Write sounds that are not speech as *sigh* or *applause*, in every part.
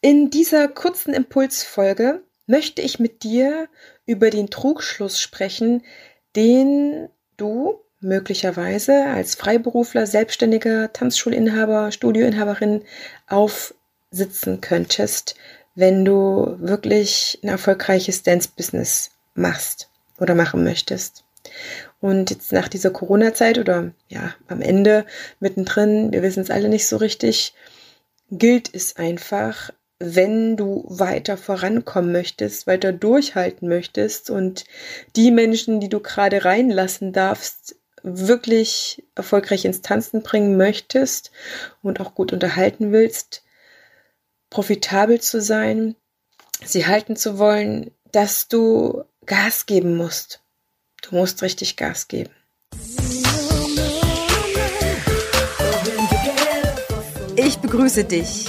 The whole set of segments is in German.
In dieser kurzen Impulsfolge möchte ich mit dir über den Trugschluss sprechen, den du möglicherweise als Freiberufler, selbstständiger Tanzschulinhaber, Studioinhaberin aufsitzen könntest, wenn du wirklich ein erfolgreiches Dance-Business machst oder machen möchtest. Und jetzt nach dieser Corona-Zeit oder ja, am Ende, mittendrin, wir wissen es alle nicht so richtig, gilt es einfach, wenn du weiter vorankommen möchtest, weiter durchhalten möchtest und die Menschen, die du gerade reinlassen darfst, wirklich erfolgreich ins Tanzen bringen möchtest und auch gut unterhalten willst, profitabel zu sein, sie halten zu wollen, dass du Gas geben musst. Du musst richtig Gas geben. Ich begrüße dich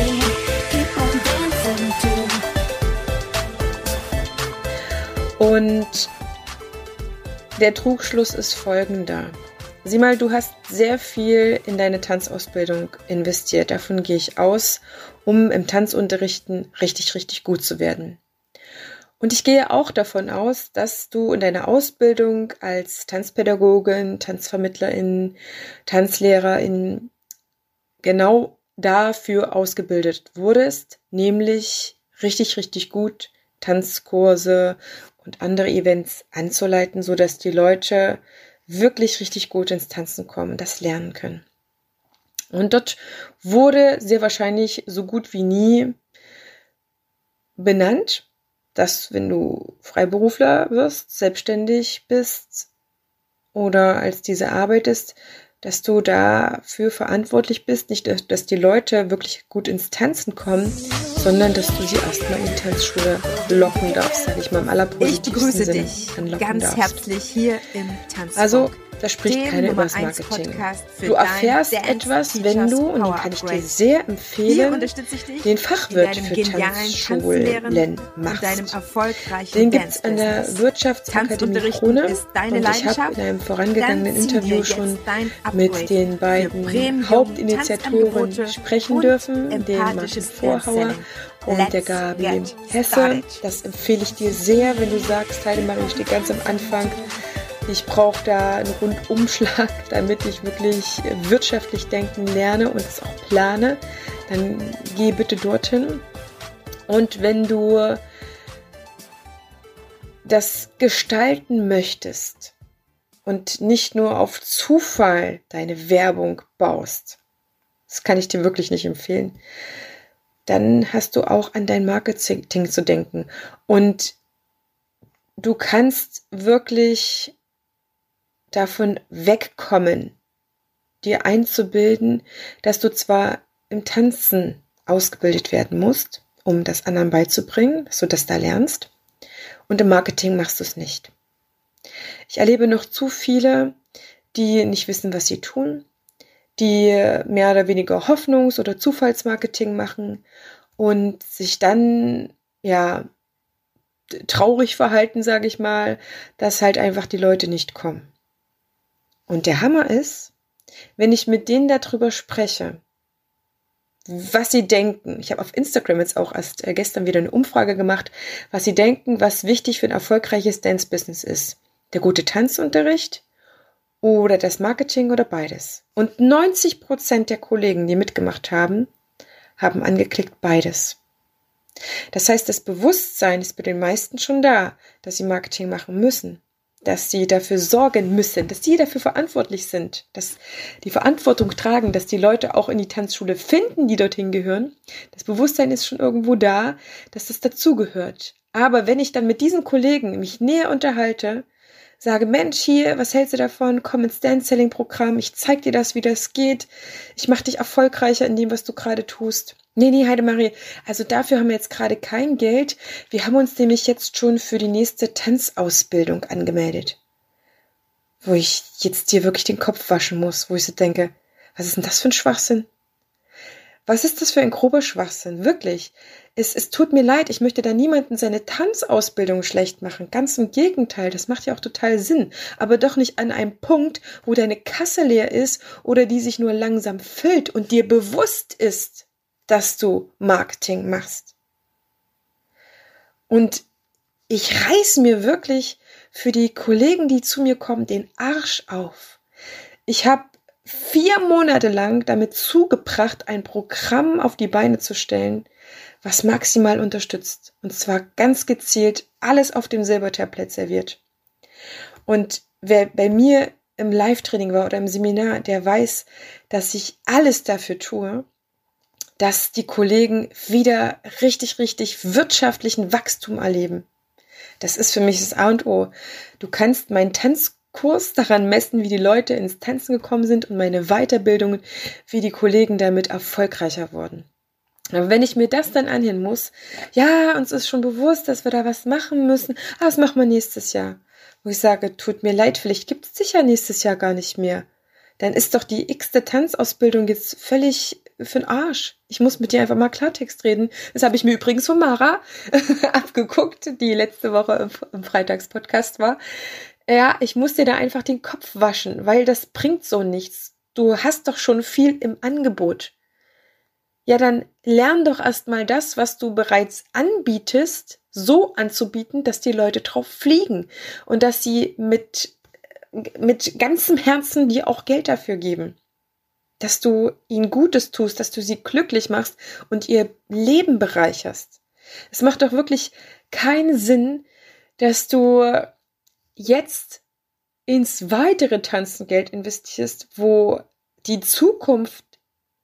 Und der Trugschluss ist folgender. Sieh mal, du hast sehr viel in deine Tanzausbildung investiert. Davon gehe ich aus, um im Tanzunterrichten richtig, richtig gut zu werden. Und ich gehe auch davon aus, dass du in deiner Ausbildung als Tanzpädagogin, Tanzvermittlerin, Tanzlehrerin genau dafür ausgebildet wurdest, nämlich richtig, richtig gut Tanzkurse und andere Events anzuleiten, so dass die Leute wirklich richtig gut ins Tanzen kommen, das lernen können. Und dort wurde sehr wahrscheinlich so gut wie nie benannt, dass wenn du Freiberufler wirst, selbstständig bist oder als diese arbeitest, dass du dafür verantwortlich bist, nicht, dass die Leute wirklich gut ins Tanzen kommen, sondern dass du sie erstmal in die Tanzschule locken darfst, sage ich mal im allerpositivsten Ich begrüße Sinne dich ganz darfst. herzlich hier im Tanzfunk. Also da spricht dem keiner übers 1 Marketing. Du erfährst etwas, wenn du, und den kann ich dir sehr empfehlen, den Fachwirt für Tanzschulen machst. Den gibt's an der. Wirtschaftsakademie Krone. und ich habe in einem vorangegangenen Interview schon mit den beiden Hauptinitiatoren sprechen dürfen, dem Martin Vorhauer und Let's der Gabi Hesse. Das empfehle ich dir sehr, wenn du sagst, Heidemarie, ich stehe ganz am Anfang. Ich brauche da einen Rundumschlag, *laughs* damit ich wirklich wirtschaftlich denken lerne und es auch plane. Dann geh bitte dorthin. Und wenn du das gestalten möchtest und nicht nur auf Zufall deine Werbung baust, das kann ich dir wirklich nicht empfehlen, dann hast du auch an dein Marketing zu denken. Und du kannst wirklich davon wegkommen, dir einzubilden, dass du zwar im Tanzen ausgebildet werden musst, um das anderen beizubringen, dass du das da lernst, und im Marketing machst du es nicht. Ich erlebe noch zu viele, die nicht wissen, was sie tun, die mehr oder weniger Hoffnungs- oder Zufallsmarketing machen und sich dann ja traurig verhalten, sage ich mal, dass halt einfach die Leute nicht kommen. Und der Hammer ist, wenn ich mit denen darüber spreche, was sie denken. Ich habe auf Instagram jetzt auch erst äh, gestern wieder eine Umfrage gemacht, was sie denken, was wichtig für ein erfolgreiches Dance-Business ist. Der gute Tanzunterricht oder das Marketing oder beides. Und 90 Prozent der Kollegen, die mitgemacht haben, haben angeklickt beides. Das heißt, das Bewusstsein ist bei den meisten schon da, dass sie Marketing machen müssen, dass sie dafür sorgen müssen, dass sie dafür verantwortlich sind, dass die Verantwortung tragen, dass die Leute auch in die Tanzschule finden, die dorthin gehören. Das Bewusstsein ist schon irgendwo da, dass das dazugehört. Aber wenn ich dann mit diesen Kollegen mich näher unterhalte, sage, Mensch, hier, was hältst du davon? Komm ins Dance-Selling-Programm, ich zeig dir das, wie das geht. Ich mache dich erfolgreicher in dem, was du gerade tust. Nee, nee, Heidemarie, also dafür haben wir jetzt gerade kein Geld. Wir haben uns nämlich jetzt schon für die nächste Tanzausbildung angemeldet. Wo ich jetzt dir wirklich den Kopf waschen muss, wo ich so denke, was ist denn das für ein Schwachsinn? Was ist das für ein grober Schwachsinn? Wirklich. Es, es tut mir leid, ich möchte da niemanden seine Tanzausbildung schlecht machen. Ganz im Gegenteil, das macht ja auch total Sinn. Aber doch nicht an einem Punkt, wo deine Kasse leer ist oder die sich nur langsam füllt und dir bewusst ist, dass du Marketing machst. Und ich reiß mir wirklich für die Kollegen, die zu mir kommen, den Arsch auf. Ich habe vier Monate lang damit zugebracht, ein Programm auf die Beine zu stellen, was maximal unterstützt. Und zwar ganz gezielt alles auf dem Silbertablett serviert. Und wer bei mir im Live-Training war oder im Seminar, der weiß, dass ich alles dafür tue, dass die Kollegen wieder richtig, richtig wirtschaftlichen Wachstum erleben. Das ist für mich das A und O. Du kannst meinen Tanzkurs daran messen, wie die Leute ins Tanzen gekommen sind und meine Weiterbildungen, wie die Kollegen damit erfolgreicher wurden. Aber wenn ich mir das dann anhören muss, ja, uns ist schon bewusst, dass wir da was machen müssen, aber das machen wir nächstes Jahr. Wo ich sage, tut mir leid, vielleicht gibt es sicher nächstes Jahr gar nicht mehr. Dann ist doch die x-te Tanzausbildung jetzt völlig für den Arsch. Ich muss mit dir einfach mal Klartext reden. Das habe ich mir übrigens von Mara *laughs* abgeguckt, die letzte Woche im, im Freitagspodcast war. Ja, ich muss dir da einfach den Kopf waschen, weil das bringt so nichts. Du hast doch schon viel im Angebot. Ja, dann lern doch erstmal das, was du bereits anbietest, so anzubieten, dass die Leute drauf fliegen und dass sie mit, mit ganzem Herzen dir auch Geld dafür geben dass du ihnen Gutes tust, dass du sie glücklich machst und ihr Leben bereicherst. Es macht doch wirklich keinen Sinn, dass du jetzt ins weitere Tanzengeld investierst, wo die Zukunft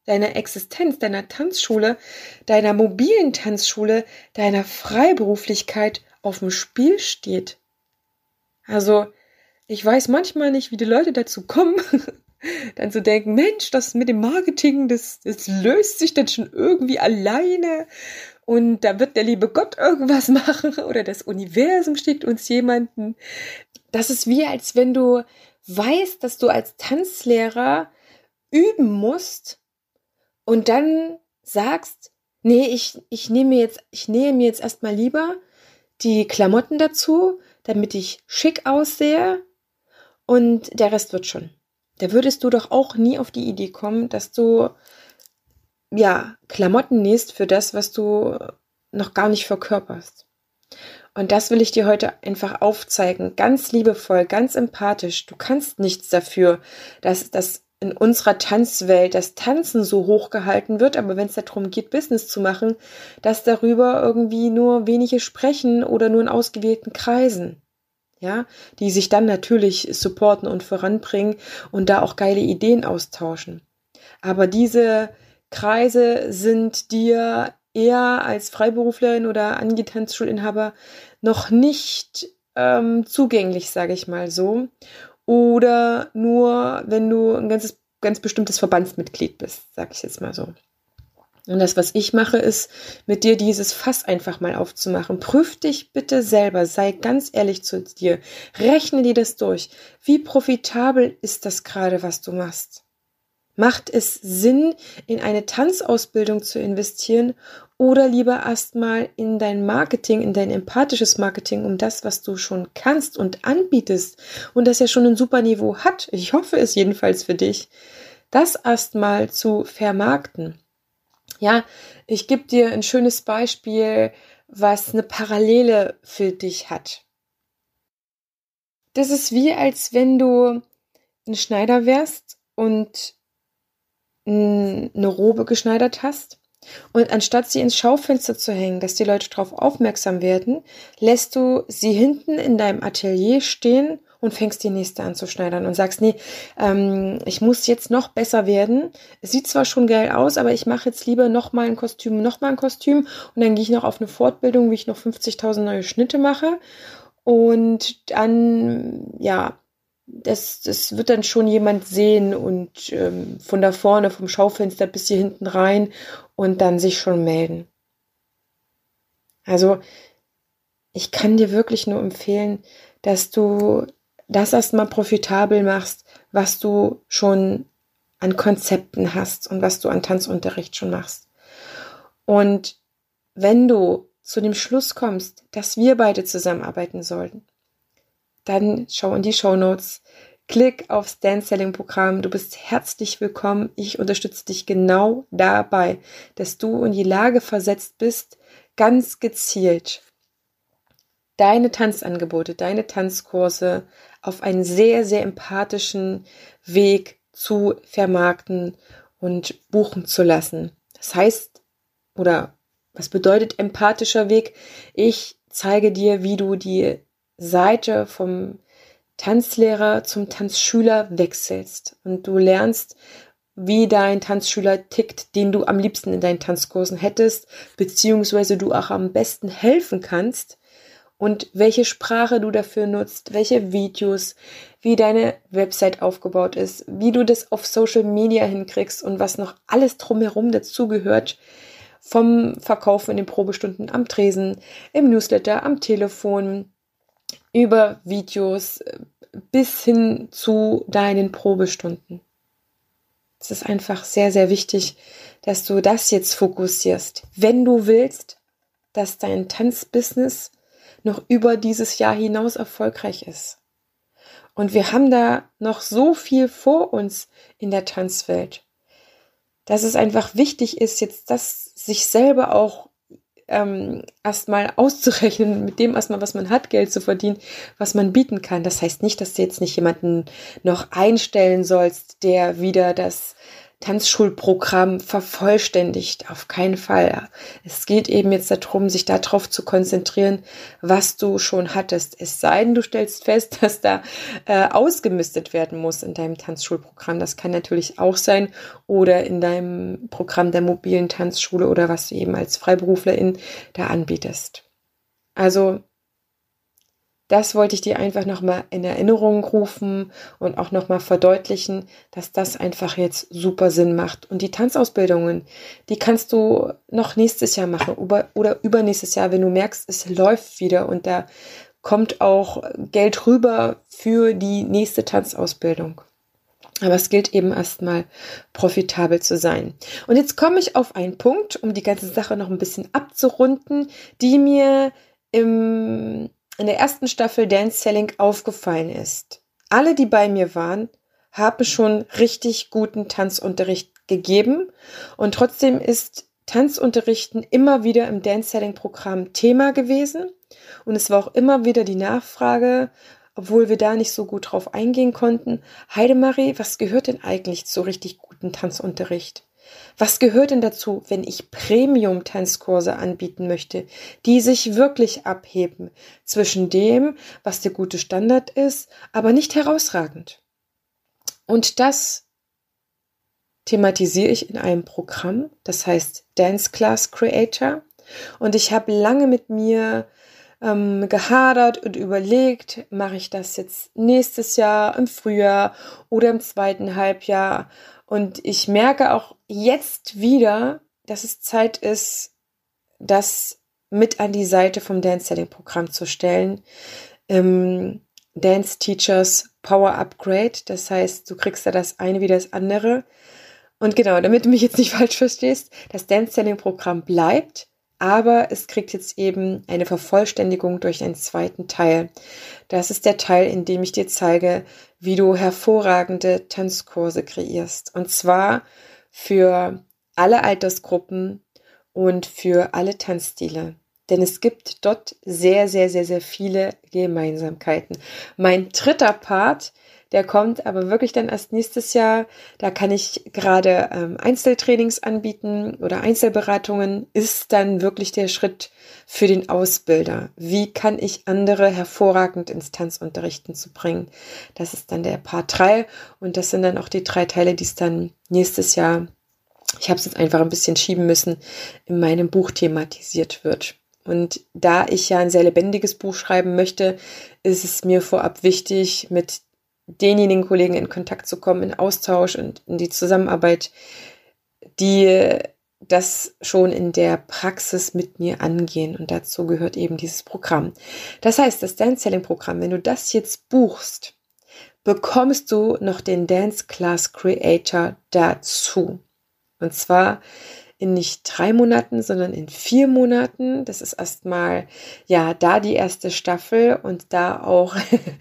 deiner Existenz, deiner Tanzschule, deiner mobilen Tanzschule, deiner Freiberuflichkeit auf dem Spiel steht. Also, ich weiß manchmal nicht, wie die Leute dazu kommen, *laughs* dann zu denken, Mensch, das mit dem Marketing, das, das löst sich dann schon irgendwie alleine und da wird der liebe Gott irgendwas *laughs* machen oder das Universum schickt uns jemanden. Das ist wie, als wenn du weißt, dass du als Tanzlehrer üben musst und dann sagst, nee, ich, ich nehme jetzt, ich nähe mir jetzt erstmal lieber die Klamotten dazu, damit ich schick aussehe und der Rest wird schon da würdest du doch auch nie auf die Idee kommen, dass du ja Klamotten nähst für das, was du noch gar nicht verkörperst. Und das will ich dir heute einfach aufzeigen, ganz liebevoll, ganz empathisch. Du kannst nichts dafür, dass das in unserer Tanzwelt das Tanzen so hoch gehalten wird, aber wenn es darum geht, Business zu machen, dass darüber irgendwie nur wenige sprechen oder nur in ausgewählten Kreisen ja, die sich dann natürlich supporten und voranbringen und da auch geile Ideen austauschen. Aber diese Kreise sind dir eher als Freiberuflerin oder Angetanzschulinhaber noch nicht ähm, zugänglich, sage ich mal so. Oder nur, wenn du ein ganzes, ganz bestimmtes Verbandsmitglied bist, sage ich jetzt mal so. Und das, was ich mache, ist, mit dir dieses Fass einfach mal aufzumachen. Prüf dich bitte selber, sei ganz ehrlich zu dir. Rechne dir das durch. Wie profitabel ist das gerade, was du machst? Macht es Sinn, in eine Tanzausbildung zu investieren oder lieber erstmal in dein Marketing, in dein empathisches Marketing, um das, was du schon kannst und anbietest und das ja schon ein super Niveau hat, ich hoffe es jedenfalls für dich, das erstmal zu vermarkten. Ja, ich gebe dir ein schönes Beispiel, was eine Parallele für dich hat. Das ist wie, als wenn du ein Schneider wärst und eine Robe geschneidert hast. Und anstatt sie ins Schaufenster zu hängen, dass die Leute darauf aufmerksam werden, lässt du sie hinten in deinem Atelier stehen und fängst die nächste an zu schneidern und sagst, nee, ähm, ich muss jetzt noch besser werden. Es sieht zwar schon geil aus, aber ich mache jetzt lieber noch mal ein Kostüm, noch mal ein Kostüm und dann gehe ich noch auf eine Fortbildung, wie ich noch 50.000 neue Schnitte mache und dann, ja, das, das wird dann schon jemand sehen und ähm, von da vorne, vom Schaufenster bis hier hinten rein und dann sich schon melden. Also ich kann dir wirklich nur empfehlen, dass du das erstmal profitabel machst, was du schon an Konzepten hast und was du an Tanzunterricht schon machst. Und wenn du zu dem Schluss kommst, dass wir beide zusammenarbeiten sollten, dann schau in die Show Notes, klick aufs Dance Selling Programm. Du bist herzlich willkommen. Ich unterstütze dich genau dabei, dass du in die Lage versetzt bist, ganz gezielt deine Tanzangebote, deine Tanzkurse auf einen sehr, sehr empathischen Weg zu vermarkten und buchen zu lassen. Das heißt, oder was bedeutet empathischer Weg? Ich zeige dir, wie du die Seite vom Tanzlehrer zum Tanzschüler wechselst und du lernst, wie dein Tanzschüler tickt, den du am liebsten in deinen Tanzkursen hättest, beziehungsweise du auch am besten helfen kannst und welche Sprache du dafür nutzt, welche Videos, wie deine Website aufgebaut ist, wie du das auf Social Media hinkriegst und was noch alles drumherum dazugehört, vom Verkauf in den Probestunden am Tresen, im Newsletter, am Telefon, über Videos bis hin zu deinen Probestunden. Es ist einfach sehr, sehr wichtig, dass du das jetzt fokussierst, wenn du willst, dass dein Tanzbusiness noch über dieses Jahr hinaus erfolgreich ist. Und wir haben da noch so viel vor uns in der Tanzwelt, dass es einfach wichtig ist, jetzt das sich selber auch ähm, erstmal auszurechnen, mit dem erstmal, was man hat, Geld zu verdienen, was man bieten kann. Das heißt nicht, dass du jetzt nicht jemanden noch einstellen sollst, der wieder das Tanzschulprogramm vervollständigt. Auf keinen Fall. Es geht eben jetzt darum, sich darauf zu konzentrieren, was du schon hattest. Es sei denn, du stellst fest, *laughs* dass da äh, ausgemistet werden muss in deinem Tanzschulprogramm. Das kann natürlich auch sein. Oder in deinem Programm der mobilen Tanzschule oder was du eben als Freiberuflerin da anbietest. Also das wollte ich dir einfach nochmal in Erinnerung rufen und auch nochmal verdeutlichen, dass das einfach jetzt super Sinn macht. Und die Tanzausbildungen, die kannst du noch nächstes Jahr machen oder übernächstes Jahr, wenn du merkst, es läuft wieder und da kommt auch Geld rüber für die nächste Tanzausbildung. Aber es gilt eben erstmal profitabel zu sein. Und jetzt komme ich auf einen Punkt, um die ganze Sache noch ein bisschen abzurunden, die mir im in der ersten Staffel Dance Selling aufgefallen ist. Alle, die bei mir waren, haben schon richtig guten Tanzunterricht gegeben und trotzdem ist Tanzunterrichten immer wieder im Dance Selling Programm Thema gewesen und es war auch immer wieder die Nachfrage, obwohl wir da nicht so gut drauf eingehen konnten, Heidemarie, was gehört denn eigentlich zu richtig guten Tanzunterricht? Was gehört denn dazu, wenn ich Premium-Tanzkurse anbieten möchte, die sich wirklich abheben zwischen dem, was der gute Standard ist, aber nicht herausragend? Und das thematisiere ich in einem Programm, das heißt Dance Class Creator. Und ich habe lange mit mir ähm, gehadert und überlegt, mache ich das jetzt nächstes Jahr, im Frühjahr oder im zweiten Halbjahr. Und ich merke auch jetzt wieder, dass es Zeit ist, das mit an die Seite vom Dance Selling Programm zu stellen. Ähm, Dance Teachers Power Upgrade. Das heißt, du kriegst da das eine wie das andere. Und genau, damit du mich jetzt nicht *laughs* falsch verstehst, das Dance Selling Programm bleibt, aber es kriegt jetzt eben eine Vervollständigung durch einen zweiten Teil. Das ist der Teil, in dem ich dir zeige, wie du hervorragende Tanzkurse kreierst. Und zwar für alle Altersgruppen und für alle Tanzstile. Denn es gibt dort sehr, sehr, sehr, sehr viele Gemeinsamkeiten. Mein dritter Part der kommt aber wirklich dann erst nächstes Jahr. Da kann ich gerade ähm, Einzeltrainings anbieten oder Einzelberatungen. Ist dann wirklich der Schritt für den Ausbilder. Wie kann ich andere hervorragend ins Tanzunterrichten zu bringen? Das ist dann der Part 3 und das sind dann auch die drei Teile, die es dann nächstes Jahr, ich habe es jetzt einfach ein bisschen schieben müssen, in meinem Buch thematisiert wird. Und da ich ja ein sehr lebendiges Buch schreiben möchte, ist es mir vorab wichtig, mit denjenigen Kollegen in Kontakt zu kommen, in Austausch und in die Zusammenarbeit, die das schon in der Praxis mit mir angehen. Und dazu gehört eben dieses Programm. Das heißt, das Dance Selling Programm, wenn du das jetzt buchst, bekommst du noch den Dance Class Creator dazu. Und zwar in nicht drei Monaten, sondern in vier Monaten. Das ist erstmal, ja, da die erste Staffel und da auch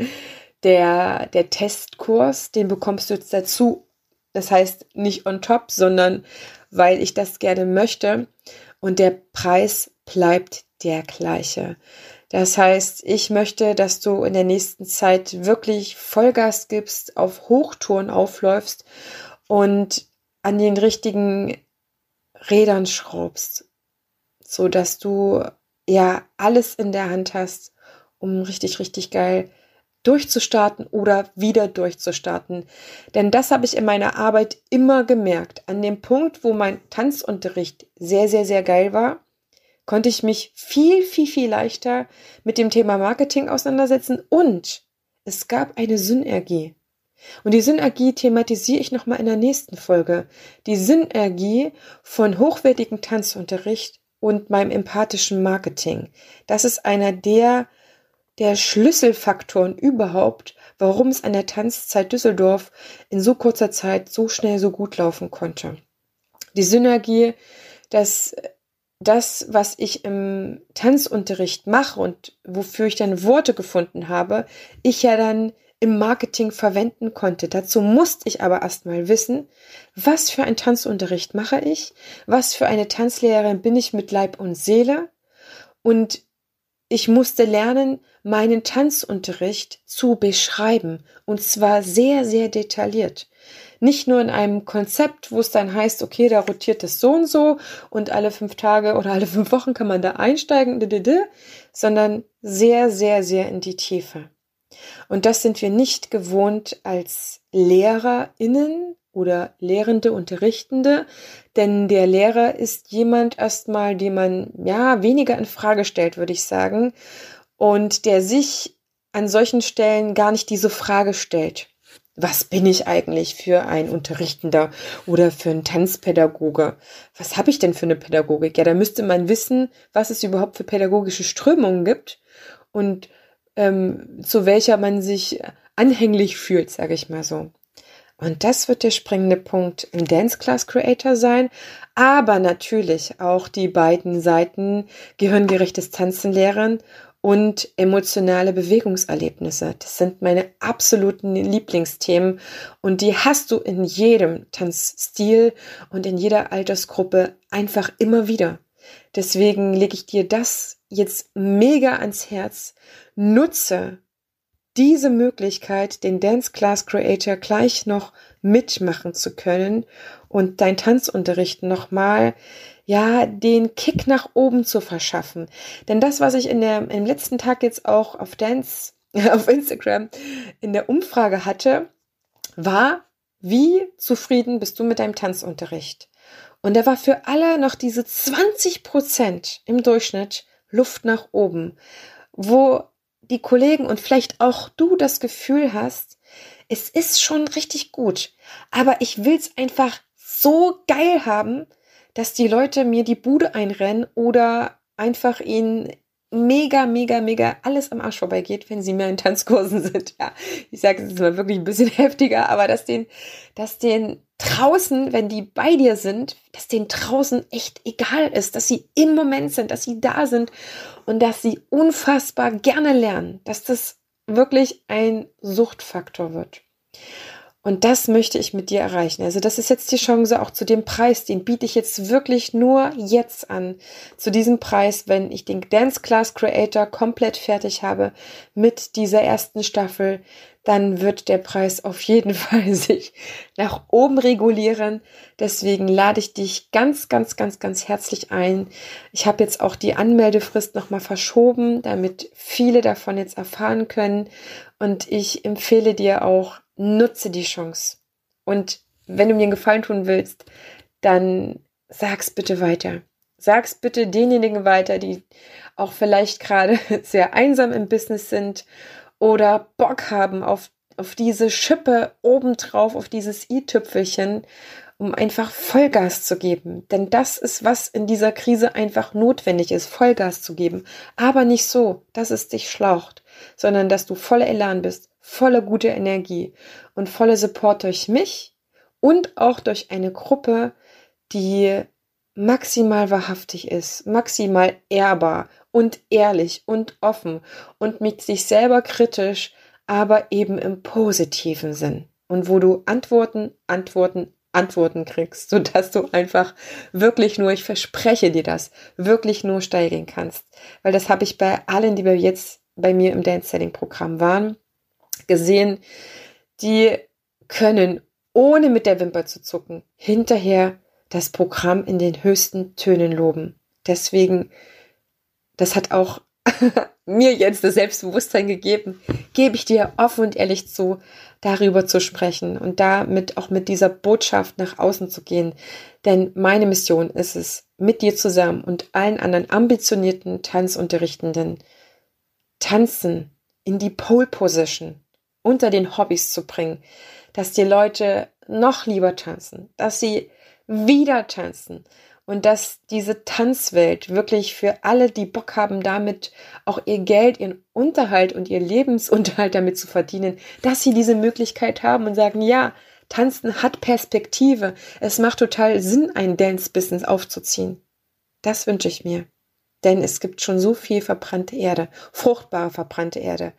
*laughs* der, der Testkurs, den bekommst du jetzt dazu. Das heißt nicht on top, sondern weil ich das gerne möchte. Und der Preis bleibt der gleiche. Das heißt, ich möchte, dass du in der nächsten Zeit wirklich Vollgas gibst, auf Hochtouren aufläufst und an den richtigen Rädern schraubst, so dass du ja alles in der Hand hast, um richtig, richtig geil durchzustarten oder wieder durchzustarten. Denn das habe ich in meiner Arbeit immer gemerkt. An dem Punkt, wo mein Tanzunterricht sehr, sehr, sehr geil war, konnte ich mich viel, viel, viel leichter mit dem Thema Marketing auseinandersetzen und es gab eine Synergie. Und die Synergie thematisiere ich nochmal in der nächsten Folge. Die Synergie von hochwertigem Tanzunterricht und meinem empathischen Marketing. Das ist einer der, der Schlüsselfaktoren überhaupt, warum es an der Tanzzeit Düsseldorf in so kurzer Zeit so schnell so gut laufen konnte. Die Synergie, dass das, was ich im Tanzunterricht mache und wofür ich dann Worte gefunden habe, ich ja dann im Marketing verwenden konnte. Dazu musste ich aber erstmal wissen, was für einen Tanzunterricht mache ich, was für eine Tanzlehrerin bin ich mit Leib und Seele und ich musste lernen, meinen Tanzunterricht zu beschreiben und zwar sehr, sehr detailliert. Nicht nur in einem Konzept, wo es dann heißt, okay, da rotiert es so und so und alle fünf Tage oder alle fünf Wochen kann man da einsteigen, sondern sehr, sehr, sehr in die Tiefe. Und das sind wir nicht gewohnt als LehrerInnen oder Lehrende, Unterrichtende, denn der Lehrer ist jemand erstmal, den man ja weniger in Frage stellt, würde ich sagen, und der sich an solchen Stellen gar nicht diese Frage stellt. Was bin ich eigentlich für ein Unterrichtender oder für ein Tanzpädagoge? Was habe ich denn für eine Pädagogik? Ja, da müsste man wissen, was es überhaupt für pädagogische Strömungen gibt und ähm, zu welcher man sich anhänglich fühlt, sage ich mal so. Und das wird der springende Punkt im Dance Class Creator sein, aber natürlich auch die beiden Seiten gehirngerechtes Tanzen lehren und emotionale Bewegungserlebnisse. Das sind meine absoluten Lieblingsthemen und die hast du in jedem Tanzstil und in jeder Altersgruppe einfach immer wieder. Deswegen lege ich dir das jetzt mega ans Herz. Nutze diese Möglichkeit, den Dance Class Creator gleich noch mitmachen zu können und dein Tanzunterricht nochmal, ja, den Kick nach oben zu verschaffen. Denn das, was ich in der, im letzten Tag jetzt auch auf Dance, *laughs* auf Instagram in der Umfrage hatte, war, wie zufrieden bist du mit deinem Tanzunterricht? Und da war für alle noch diese 20 Prozent im Durchschnitt Luft nach oben, wo die Kollegen und vielleicht auch du das Gefühl hast, es ist schon richtig gut, aber ich will es einfach so geil haben, dass die Leute mir die Bude einrennen oder einfach ihnen mega, mega, mega alles am Arsch vorbeigeht, wenn sie mehr in Tanzkursen *laughs* sind. Ja, ich sage es jetzt mal wirklich ein bisschen *laughs* heftiger, aber dass den, dass den draußen, wenn die bei dir sind, dass denen draußen echt egal ist, dass sie im Moment sind, dass sie da sind und dass sie unfassbar gerne lernen, dass das wirklich ein Suchtfaktor wird. Und das möchte ich mit dir erreichen. Also das ist jetzt die Chance auch zu dem Preis, den biete ich jetzt wirklich nur jetzt an. Zu diesem Preis, wenn ich den Dance Class Creator komplett fertig habe mit dieser ersten Staffel, dann wird der Preis auf jeden *laughs* Fall sich nach oben regulieren. Deswegen lade ich dich ganz, ganz, ganz, ganz herzlich ein. Ich habe jetzt auch die Anmeldefrist nochmal verschoben, damit viele davon jetzt erfahren können. Und ich empfehle dir auch, nutze die Chance. Und wenn du mir einen Gefallen tun willst, dann sag's bitte weiter. Sag's bitte denjenigen weiter, die auch vielleicht gerade *laughs* sehr einsam im Business sind oder Bock haben auf auf diese Schippe obendrauf, auf dieses i-Tüpfelchen, um einfach Vollgas zu geben. Denn das ist, was in dieser Krise einfach notwendig ist, Vollgas zu geben. Aber nicht so, dass es dich schlaucht, sondern dass du voller Elan bist, voller gute Energie und voller Support durch mich und auch durch eine Gruppe, die maximal wahrhaftig ist, maximal ehrbar und ehrlich und offen und mit sich selber kritisch, aber eben im positiven Sinn. Und wo du Antworten, Antworten, Antworten kriegst, sodass du einfach wirklich nur, ich verspreche dir das, wirklich nur steigen kannst. Weil das habe ich bei allen, die wir jetzt bei mir im Dance Selling Programm waren, gesehen, die können, ohne mit der Wimper zu zucken, hinterher das Programm in den höchsten Tönen loben. Deswegen, das hat auch *laughs* mir jetzt das Selbstbewusstsein gegeben, gebe ich dir offen und ehrlich zu, darüber zu sprechen und damit auch mit dieser Botschaft nach außen zu gehen. Denn meine Mission ist es, mit dir zusammen und allen anderen ambitionierten Tanzunterrichtenden Tanzen in die Pole Position unter den Hobbys zu bringen, dass die Leute noch lieber tanzen, dass sie wieder tanzen und dass diese Tanzwelt wirklich für alle, die Bock haben, damit auch ihr Geld, ihren Unterhalt und ihr Lebensunterhalt damit zu verdienen, dass sie diese Möglichkeit haben und sagen, ja, Tanzen hat Perspektive. Es macht total Sinn, ein Dance-Business aufzuziehen. Das wünsche ich mir. Denn es gibt schon so viel verbrannte Erde, fruchtbare verbrannte Erde.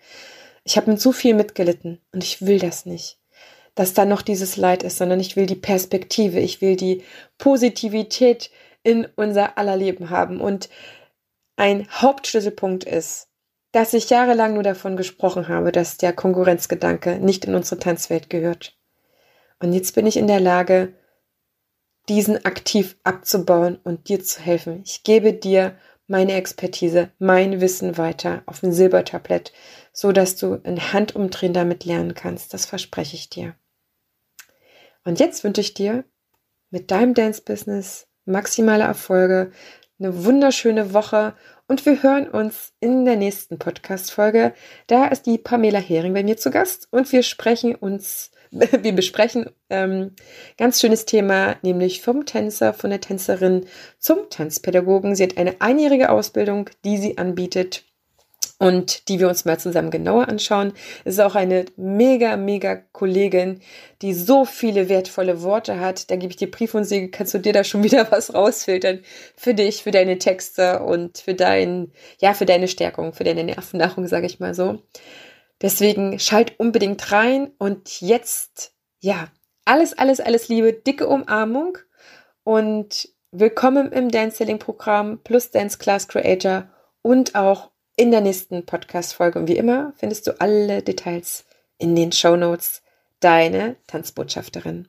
Ich habe mit so viel mitgelitten und ich will das nicht dass da noch dieses Leid ist, sondern ich will die Perspektive, ich will die Positivität in unser aller Leben haben. Und ein Hauptschlüsselpunkt ist, dass ich jahrelang nur davon gesprochen habe, dass der Konkurrenzgedanke nicht in unsere Tanzwelt gehört. Und jetzt bin ich in der Lage, diesen aktiv abzubauen und dir zu helfen. Ich gebe dir meine Expertise, mein Wissen weiter auf ein Silbertablett, so dass du in Handumdrehen damit lernen kannst. Das verspreche ich dir. Und jetzt wünsche ich dir mit deinem Dance-Business maximale Erfolge, eine wunderschöne Woche und wir hören uns in der nächsten Podcast-Folge. Da ist die Pamela Hering bei mir zu Gast und wir sprechen uns, *laughs* wir besprechen ähm, ganz schönes Thema, nämlich vom Tänzer, von der Tänzerin zum Tanzpädagogen. Sie hat eine einjährige Ausbildung, die sie anbietet und die wir uns mal zusammen genauer anschauen. Es ist auch eine mega, mega Kollegin, die so viele wertvolle Worte hat. Da gebe ich dir Brief und Siegel, kannst du dir da schon *laughs* wieder was rausfiltern für dich, für deine Texte und für dein, ja, für deine Stärkung, für deine Nervennahrung, sage ich mal so. Deswegen schalt unbedingt rein und jetzt, ja, alles, alles, alles Liebe, dicke Umarmung und willkommen im Dance Selling Programm plus Dance Class Creator und auch in der nächsten Podcast-Folge. Und wie immer findest du alle Details in den Show Notes. Deine Tanzbotschafterin.